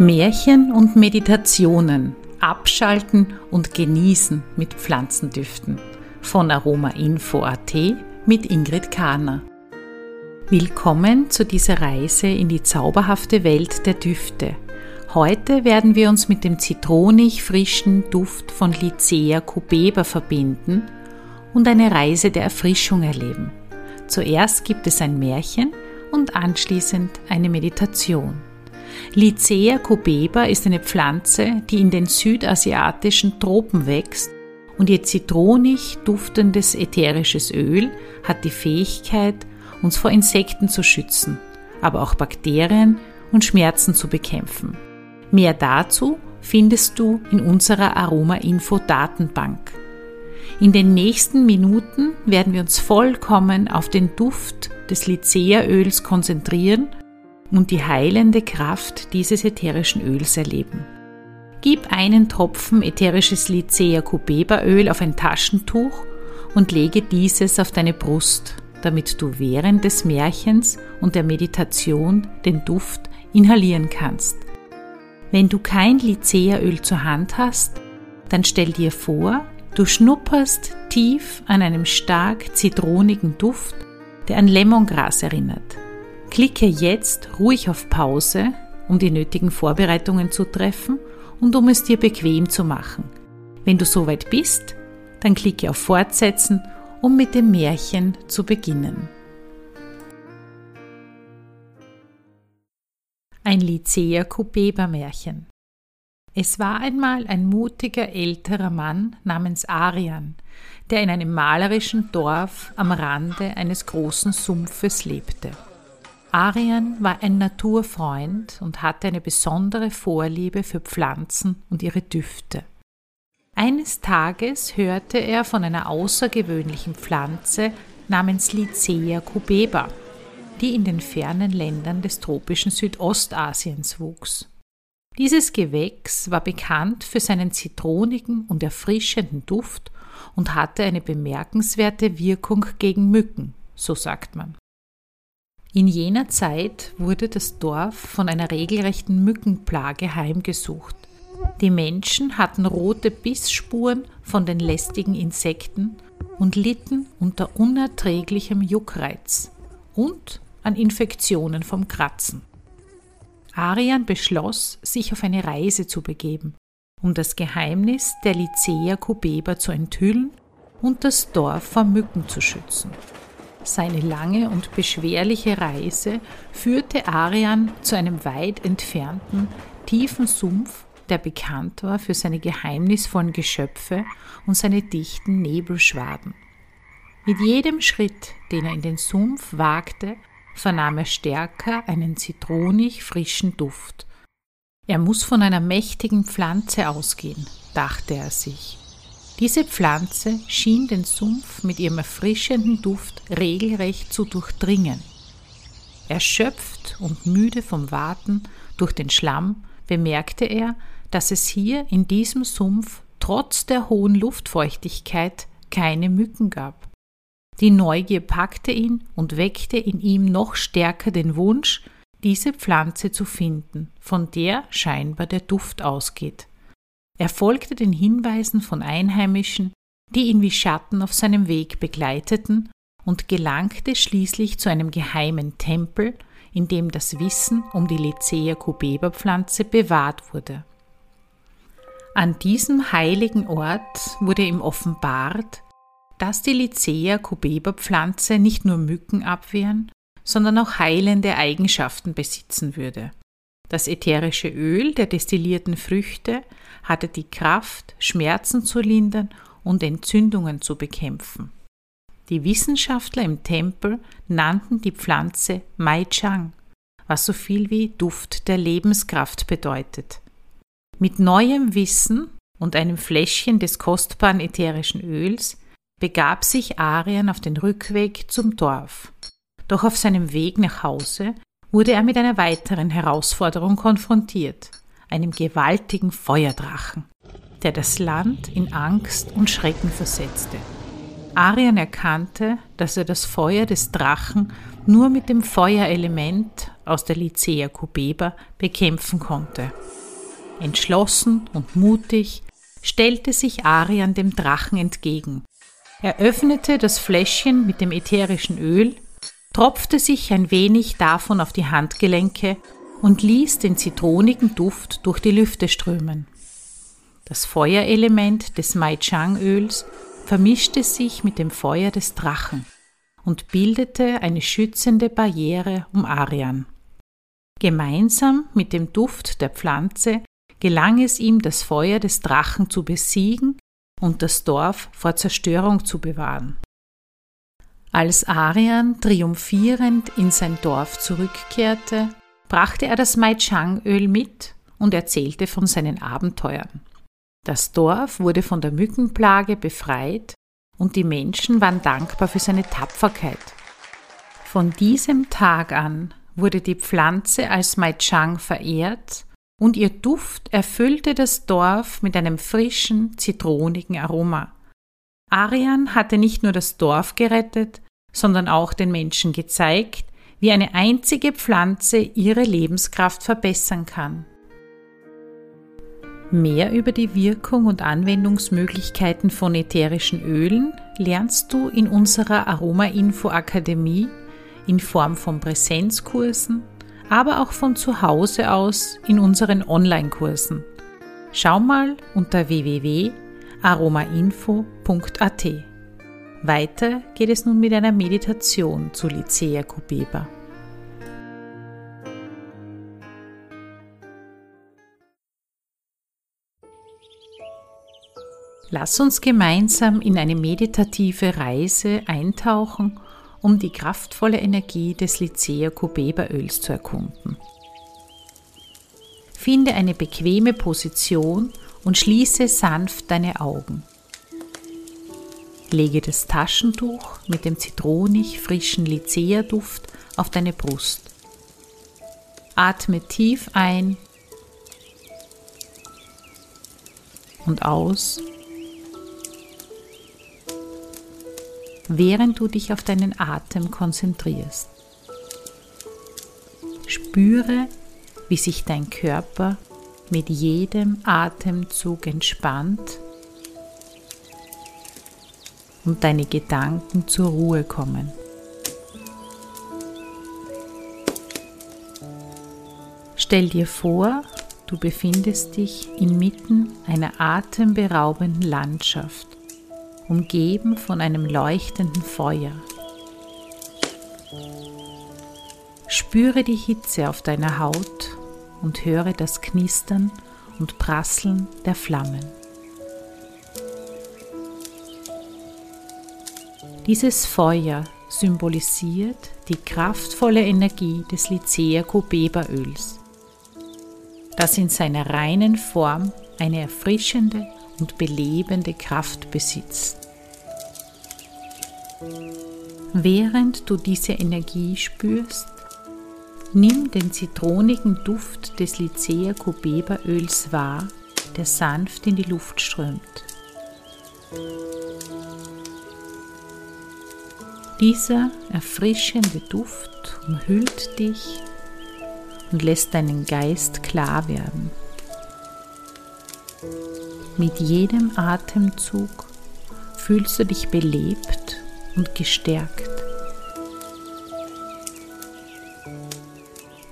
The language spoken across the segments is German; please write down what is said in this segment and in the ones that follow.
Märchen und Meditationen abschalten und genießen mit Pflanzendüften von Aromainfo.at mit Ingrid Kahner. Willkommen zu dieser Reise in die zauberhafte Welt der Düfte. Heute werden wir uns mit dem zitronig frischen Duft von Lycea cubeba verbinden und eine Reise der Erfrischung erleben. Zuerst gibt es ein Märchen und anschließend eine Meditation. Lycea cubeba ist eine Pflanze, die in den südasiatischen Tropen wächst und ihr zitronig duftendes ätherisches Öl hat die Fähigkeit, uns vor Insekten zu schützen, aber auch Bakterien und Schmerzen zu bekämpfen. Mehr dazu findest du in unserer Aroma-Info-Datenbank. In den nächsten Minuten werden wir uns vollkommen auf den Duft des Lycea-Öls konzentrieren und die heilende Kraft dieses ätherischen Öls erleben. Gib einen Tropfen ätherisches Lycea cubeba Öl auf ein Taschentuch und lege dieses auf deine Brust, damit du während des Märchens und der Meditation den Duft inhalieren kannst. Wenn du kein Lycea Öl zur Hand hast, dann stell dir vor, du schnupperst tief an einem stark zitronigen Duft, der an Lemongras erinnert. Klicke jetzt ruhig auf Pause, um die nötigen Vorbereitungen zu treffen und um es dir bequem zu machen. Wenn du soweit bist, dann klicke auf Fortsetzen, um mit dem Märchen zu beginnen. Ein Lycea Cubeba Märchen. Es war einmal ein mutiger älterer Mann namens Arian, der in einem malerischen Dorf am Rande eines großen Sumpfes lebte. Arian war ein Naturfreund und hatte eine besondere Vorliebe für Pflanzen und ihre Düfte. Eines Tages hörte er von einer außergewöhnlichen Pflanze namens Lycea cubeba, die in den fernen Ländern des tropischen Südostasiens wuchs. Dieses Gewächs war bekannt für seinen zitronigen und erfrischenden Duft und hatte eine bemerkenswerte Wirkung gegen Mücken, so sagt man. In jener Zeit wurde das Dorf von einer regelrechten Mückenplage heimgesucht. Die Menschen hatten rote Bissspuren von den lästigen Insekten und litten unter unerträglichem Juckreiz und an Infektionen vom Kratzen. Arian beschloss, sich auf eine Reise zu begeben, um das Geheimnis der Lycea cubeba zu enthüllen und das Dorf vor Mücken zu schützen. Seine lange und beschwerliche Reise führte Arian zu einem weit entfernten, tiefen Sumpf, der bekannt war für seine geheimnisvollen Geschöpfe und seine dichten Nebelschwaden. Mit jedem Schritt, den er in den Sumpf wagte, vernahm er stärker einen zitronig frischen Duft. Er muss von einer mächtigen Pflanze ausgehen, dachte er sich. Diese Pflanze schien den Sumpf mit ihrem erfrischenden Duft regelrecht zu durchdringen. Erschöpft und müde vom Warten durch den Schlamm bemerkte er, dass es hier in diesem Sumpf trotz der hohen Luftfeuchtigkeit keine Mücken gab. Die Neugier packte ihn und weckte in ihm noch stärker den Wunsch, diese Pflanze zu finden, von der scheinbar der Duft ausgeht. Er folgte den Hinweisen von Einheimischen, die ihn wie Schatten auf seinem Weg begleiteten, und gelangte schließlich zu einem geheimen Tempel, in dem das Wissen um die Lycea cubeba Pflanze bewahrt wurde. An diesem heiligen Ort wurde ihm offenbart, dass die Lycea cubeba Pflanze nicht nur Mücken abwehren, sondern auch heilende Eigenschaften besitzen würde. Das ätherische Öl der destillierten Früchte hatte die Kraft, Schmerzen zu lindern und Entzündungen zu bekämpfen. Die Wissenschaftler im Tempel nannten die Pflanze Mai Chang, was so viel wie Duft der Lebenskraft bedeutet. Mit neuem Wissen und einem Fläschchen des kostbaren ätherischen Öls begab sich Arian auf den Rückweg zum Dorf. Doch auf seinem Weg nach Hause wurde er mit einer weiteren Herausforderung konfrontiert, einem gewaltigen Feuerdrachen, der das Land in Angst und Schrecken versetzte. Arian erkannte, dass er das Feuer des Drachen nur mit dem Feuerelement aus der Lycea Kubeba bekämpfen konnte. Entschlossen und mutig stellte sich Arian dem Drachen entgegen. Er öffnete das Fläschchen mit dem ätherischen Öl, tropfte sich ein wenig davon auf die Handgelenke und ließ den zitronigen Duft durch die Lüfte strömen. Das Feuerelement des Mai-Chang-Öls vermischte sich mit dem Feuer des Drachen und bildete eine schützende Barriere um Arian. Gemeinsam mit dem Duft der Pflanze gelang es ihm, das Feuer des Drachen zu besiegen und das Dorf vor Zerstörung zu bewahren. Als Arian triumphierend in sein Dorf zurückkehrte, brachte er das Mai Chang-Öl mit und erzählte von seinen Abenteuern. Das Dorf wurde von der Mückenplage befreit und die Menschen waren dankbar für seine Tapferkeit. Von diesem Tag an wurde die Pflanze als Mai Chang verehrt und ihr Duft erfüllte das Dorf mit einem frischen, zitronigen Aroma. Arian hatte nicht nur das Dorf gerettet, sondern auch den Menschen gezeigt, wie eine einzige Pflanze ihre Lebenskraft verbessern kann. Mehr über die Wirkung und Anwendungsmöglichkeiten von ätherischen Ölen lernst du in unserer Aroma Info Akademie in Form von Präsenzkursen, aber auch von zu Hause aus in unseren Online-Kursen. Schau mal unter www.aromainfo.at. Weiter geht es nun mit einer Meditation zu Lycea Kubeba. Lass uns gemeinsam in eine meditative Reise eintauchen, um die kraftvolle Energie des Lycea Kubeba Öls zu erkunden. Finde eine bequeme Position und schließe sanft deine Augen. Lege das Taschentuch mit dem zitronig frischen Lycea-Duft auf deine Brust. Atme tief ein und aus während du dich auf deinen Atem konzentrierst. Spüre, wie sich dein Körper mit jedem Atemzug entspannt und deine Gedanken zur Ruhe kommen. Stell dir vor, du befindest dich inmitten einer atemberaubenden Landschaft umgeben von einem leuchtenden Feuer. Spüre die Hitze auf deiner Haut und höre das Knistern und Prasseln der Flammen. Dieses Feuer symbolisiert die kraftvolle Energie des Lycea Cobeba Öls, das in seiner reinen Form eine erfrischende und belebende Kraft besitzt. Während du diese Energie spürst, nimm den zitronigen Duft des Lycea Cubeba Öls wahr, der sanft in die Luft strömt. Dieser erfrischende Duft umhüllt dich und lässt deinen Geist klar werden. Mit jedem Atemzug fühlst du dich belebt und gestärkt.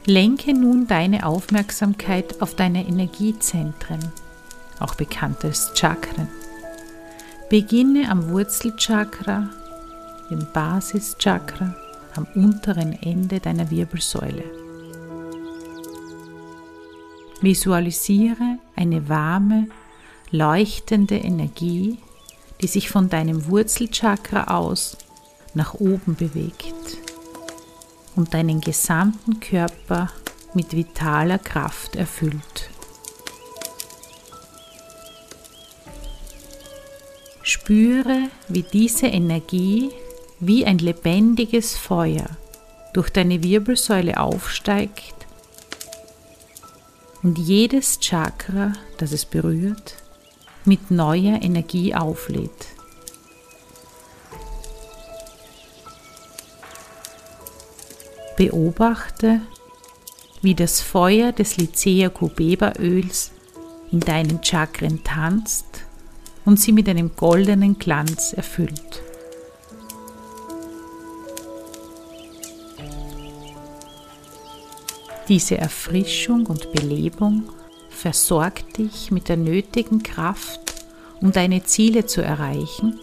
Lenke nun deine Aufmerksamkeit auf deine Energiezentren, auch bekannt als Chakren. Beginne am Wurzelchakra, dem Basischakra, am unteren Ende deiner Wirbelsäule. Visualisiere eine warme, leuchtende Energie, die sich von deinem Wurzelchakra aus nach oben bewegt und deinen gesamten Körper mit vitaler Kraft erfüllt. Spüre, wie diese Energie wie ein lebendiges Feuer durch deine Wirbelsäule aufsteigt und jedes Chakra, das es berührt, mit neuer Energie auflädt. Beobachte, wie das Feuer des Lycea Cubeba Öls in deinen Chakren tanzt und sie mit einem goldenen Glanz erfüllt. Diese Erfrischung und Belebung versorgt dich mit der nötigen Kraft, um deine Ziele zu erreichen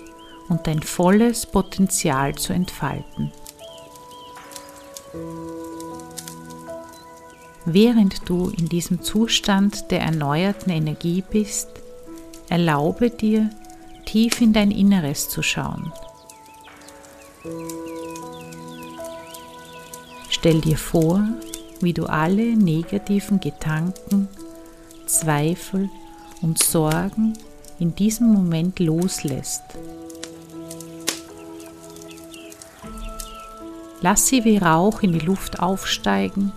und dein volles Potenzial zu entfalten. Während du in diesem Zustand der erneuerten Energie bist, erlaube dir, tief in dein Inneres zu schauen. Stell dir vor, wie du alle negativen Gedanken, Zweifel und Sorgen in diesem Moment loslässt. Lass sie wie Rauch in die Luft aufsteigen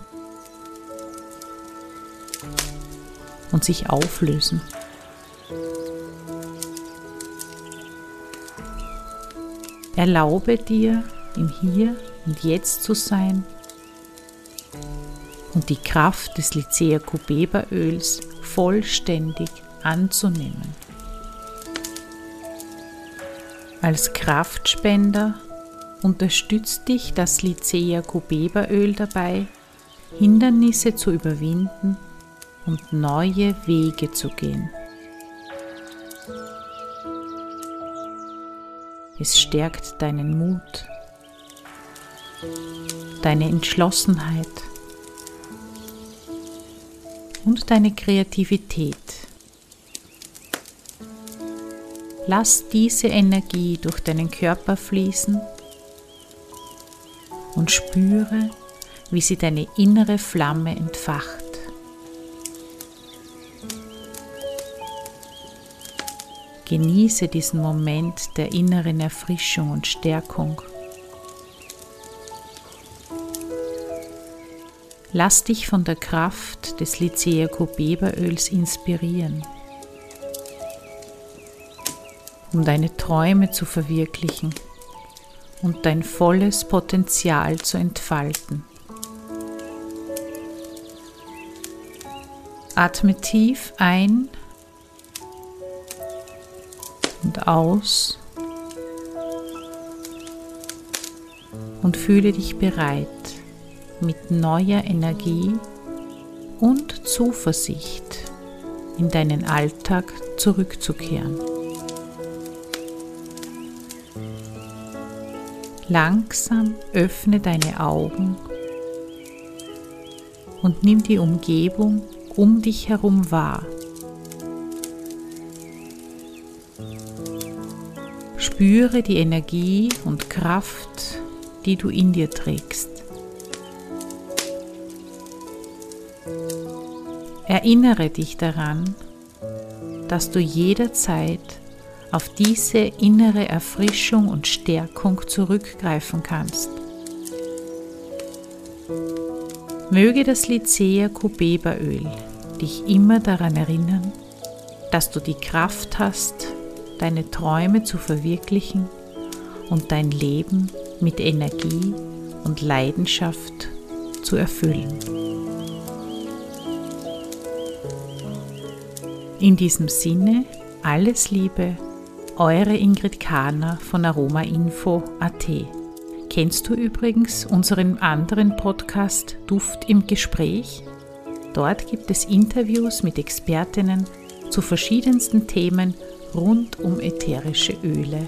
und sich auflösen. Erlaube dir, im Hier und Jetzt zu sein und die Kraft des Lycea Cubeba Öls vollständig anzunehmen. Als Kraftspender unterstützt dich das Lycea Cubeba Öl dabei, Hindernisse zu überwinden und neue Wege zu gehen. Es stärkt deinen Mut, deine Entschlossenheit und deine Kreativität. Lass diese Energie durch deinen Körper fließen und spüre, wie sie deine innere Flamme entfacht. Genieße diesen Moment der inneren Erfrischung und Stärkung. Lass dich von der Kraft des Lycea Cubeba-Öls inspirieren, um deine Träume zu verwirklichen und dein volles Potenzial zu entfalten. Atme tief ein und aus und fühle dich bereit mit neuer Energie und Zuversicht in deinen Alltag zurückzukehren. Langsam öffne deine Augen und nimm die Umgebung um dich herum wahr. Spüre die Energie und Kraft, die du in dir trägst. Erinnere dich daran, dass du jederzeit auf diese innere Erfrischung und Stärkung zurückgreifen kannst. Möge das Lycea Cubeba Öl dich immer daran erinnern, dass du die Kraft hast, deine Träume zu verwirklichen und dein Leben mit Energie und Leidenschaft zu erfüllen. In diesem Sinne, alles Liebe, eure Ingrid Kahner von aromainfo.at. Kennst du übrigens unseren anderen Podcast Duft im Gespräch? Dort gibt es Interviews mit Expertinnen zu verschiedensten Themen rund um ätherische Öle.